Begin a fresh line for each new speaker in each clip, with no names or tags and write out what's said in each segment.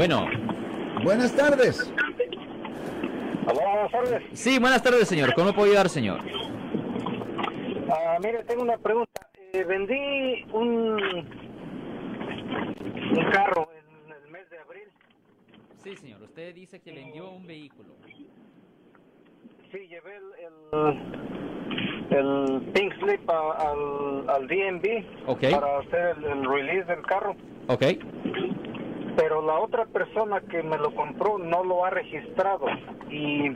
Bueno.
Buenas tardes.
buenas tardes.
Sí, buenas tardes, señor. ¿Cómo puedo ayudar, señor?
Ah, mire, tengo una pregunta. Eh, vendí un, un carro en el mes de abril.
Sí, señor. Usted dice que vendió un vehículo.
Sí, llevé el, el, el pink slip a- al, al DMV
Ok.
para hacer el, el release del carro.
Ok.
Pero la otra persona que me lo compró no lo ha registrado. Y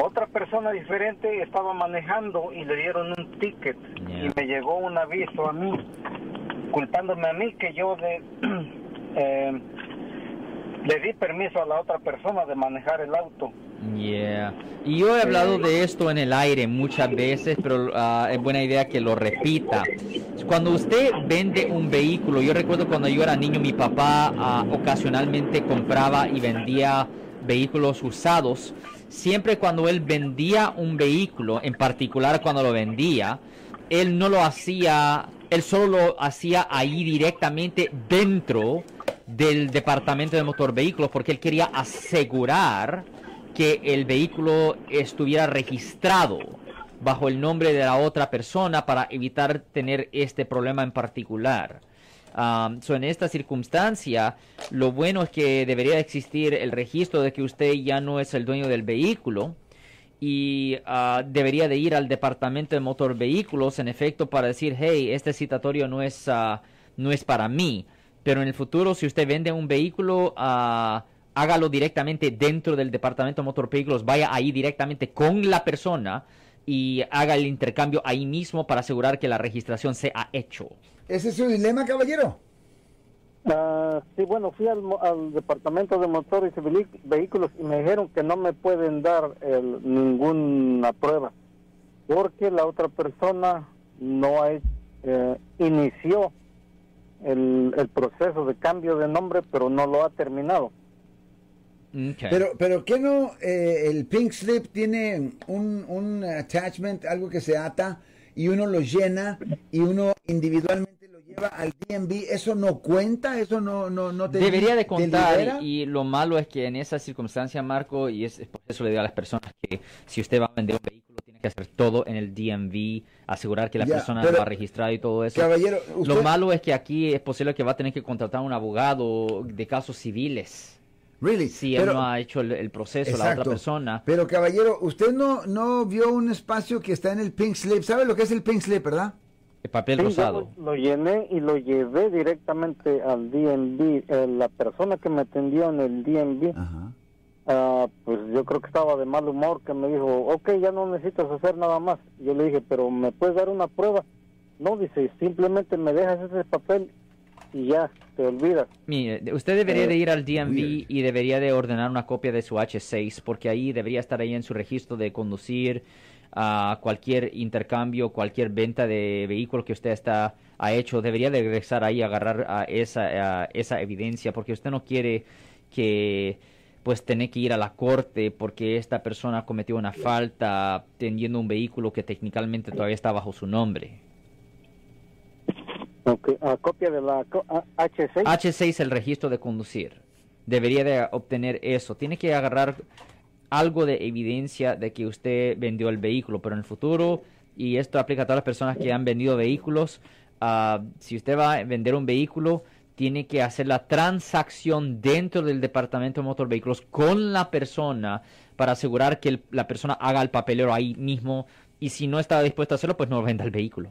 otra persona diferente estaba manejando y le dieron un ticket. Y me llegó un aviso a mí, culpándome a mí que yo eh, le di permiso a la otra persona de manejar el auto.
Yeah. Y yo he hablado de esto en el aire muchas veces, pero ah, es buena idea que lo repita. Cuando usted vende un vehículo, yo recuerdo cuando yo era niño, mi papá ah, ocasionalmente compraba y vendía vehículos usados. Siempre cuando él vendía un vehículo, en particular cuando lo vendía, él no lo hacía, él solo lo hacía ahí directamente dentro del departamento de motor vehículos porque él quería asegurar que el vehículo estuviera registrado bajo el nombre de la otra persona para evitar tener este problema en particular. Um, so en esta circunstancia, lo bueno es que debería existir el registro de que usted ya no es el dueño del vehículo y ah, debería de ir al departamento de motor vehículos en efecto para decir, hey, este citatorio no es, ah, no es para mí. Pero en el futuro, si usted vende un vehículo, ah, hágalo directamente dentro del departamento de motor vehículos, vaya ahí directamente con la persona y haga el intercambio ahí mismo para asegurar que la registración se ha hecho.
¿Ese es su dilema, caballero?
Ah, sí, bueno, fui al, mo- al departamento de motores y vehículos y me dijeron que no me pueden dar el- ninguna prueba porque la otra persona no ha eh, inició el, el proceso de cambio de nombre, pero no lo ha terminado.
Okay.
Pero, pero ¿qué no? eh, el pink slip tiene un, un attachment, algo que se ata y uno lo llena y uno individualmente lo lleva al DMV. ¿Eso no cuenta? ¿Eso no, no, no te
Debería de contar y, y lo malo es que en esa circunstancia, Marco, y es, es por eso le digo a las personas que si usted va a vender un vehículo tiene que hacer todo en el DMV, asegurar que la
Ya,
persona lo ha registrado y todo eso.
Caballero, usted...
Lo malo es que aquí es posible que va a tener que contratar a un abogado de casos civiles.
Really,
Si
pero-
él no ha hecho el, el proceso, la
Exacto.
otra persona.
Pero caballero, usted no, no vio un espacio que está en el pink slip. ¿Sabe lo que es el pink slip, verdad?
El papel
Sí,
rosado.
Lo, lo llené y lo llevé directamente al DMV. Eh, la persona que me atendió en el DMV,
Ajá.
ah, pues yo creo que estaba de mal humor, que me dijo, ok, ya no necesitas hacer nada más. Yo le dije, pero ¿me puedes dar una prueba? No, dice, simplemente me dejas ese papel y ya, te olvidas.
Mire, usted debería de ir al DMV
weird.
y debería de ordenar una copia de su H6 porque ahí debería estar ahí en su registro de conducir a cualquier intercambio, cualquier venta de vehículo que usted está ha hecho. Debería de regresar ahí a agarrar a esa, a esa evidencia porque usted no quiere que pues tener que ir a la corte porque esta persona cometió una falta teniendo un vehículo que técnicamente todavía está bajo su nombre.
A copia de la co- a- H6.
H6 el registro de conducir. Debería de obtener eso. Tiene que agarrar algo de evidencia de que usted vendió el vehículo, pero en el futuro, y esto aplica a todas las personas que han vendido vehículos, ah, si usted va a vender un vehículo, tiene que hacer la transacción dentro del departamento de motor vehículos con la persona para asegurar que la persona haga el papelero ahí mismo y si no está dispuesto a hacerlo, pues no venda el vehículo.